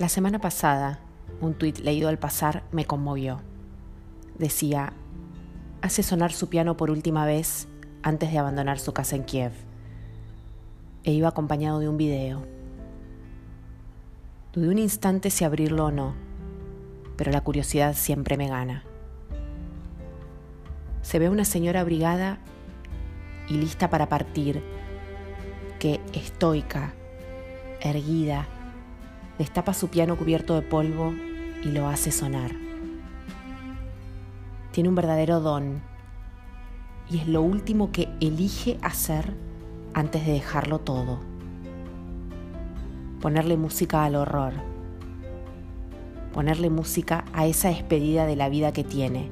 La semana pasada, un tuit leído al pasar me conmovió. Decía, hace sonar su piano por última vez antes de abandonar su casa en Kiev. E iba acompañado de un video. Dudé un instante si abrirlo o no, pero la curiosidad siempre me gana. Se ve una señora abrigada y lista para partir, que estoica, erguida, destapa su piano cubierto de polvo y lo hace sonar. Tiene un verdadero don y es lo último que elige hacer antes de dejarlo todo. Ponerle música al horror. Ponerle música a esa despedida de la vida que tiene.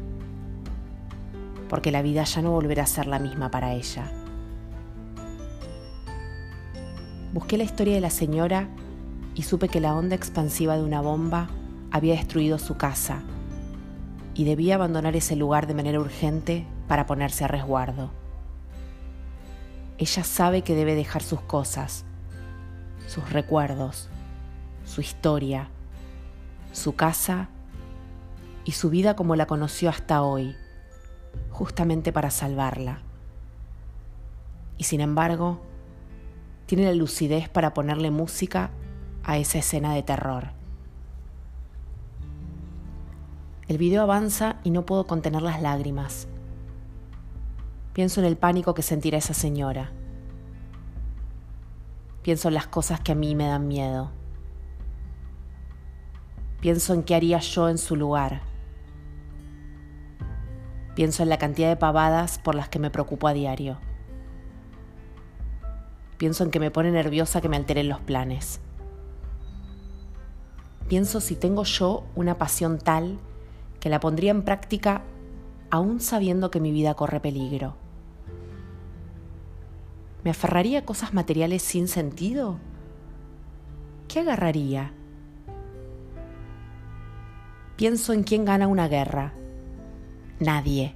Porque la vida ya no volverá a ser la misma para ella. Busqué la historia de la señora y supe que la onda expansiva de una bomba había destruido su casa y debía abandonar ese lugar de manera urgente para ponerse a resguardo. Ella sabe que debe dejar sus cosas, sus recuerdos, su historia, su casa y su vida como la conoció hasta hoy, justamente para salvarla. Y sin embargo, tiene la lucidez para ponerle música a esa escena de terror. El video avanza y no puedo contener las lágrimas. Pienso en el pánico que sentirá esa señora. Pienso en las cosas que a mí me dan miedo. Pienso en qué haría yo en su lugar. Pienso en la cantidad de pavadas por las que me preocupo a diario. Pienso en que me pone nerviosa que me alteren los planes pienso si tengo yo una pasión tal que la pondría en práctica aún sabiendo que mi vida corre peligro. ¿Me aferraría a cosas materiales sin sentido? ¿Qué agarraría? Pienso en quién gana una guerra. Nadie.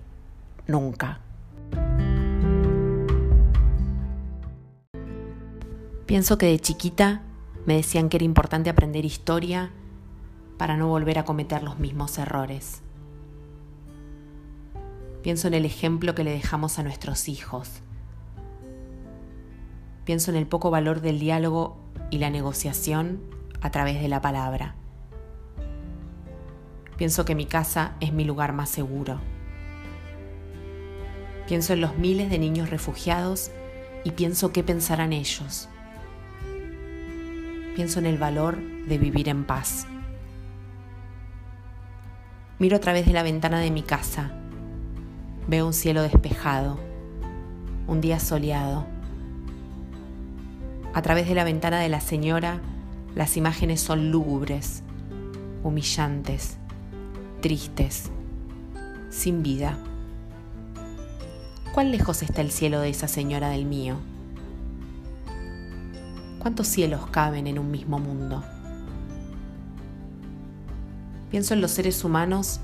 Nunca. Pienso que de chiquita me decían que era importante aprender historia para no volver a cometer los mismos errores. Pienso en el ejemplo que le dejamos a nuestros hijos. Pienso en el poco valor del diálogo y la negociación a través de la palabra. Pienso que mi casa es mi lugar más seguro. Pienso en los miles de niños refugiados y pienso qué pensarán ellos. Pienso en el valor de vivir en paz. Miro a través de la ventana de mi casa. Veo un cielo despejado, un día soleado. A través de la ventana de la señora, las imágenes son lúgubres, humillantes, tristes, sin vida. ¿Cuán lejos está el cielo de esa señora del mío? ¿Cuántos cielos caben en un mismo mundo? Pienso en los seres humanos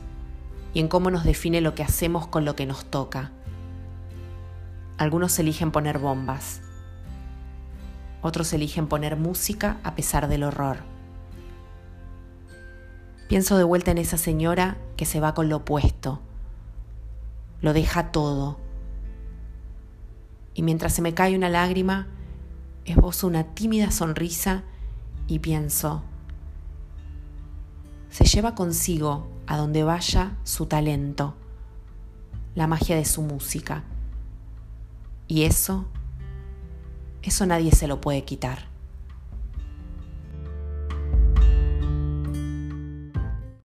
y en cómo nos define lo que hacemos con lo que nos toca. Algunos eligen poner bombas. Otros eligen poner música a pesar del horror. Pienso de vuelta en esa señora que se va con lo opuesto. Lo deja todo. Y mientras se me cae una lágrima, esbozo una tímida sonrisa y pienso, se lleva consigo a donde vaya su talento, la magia de su música. Y eso, eso nadie se lo puede quitar.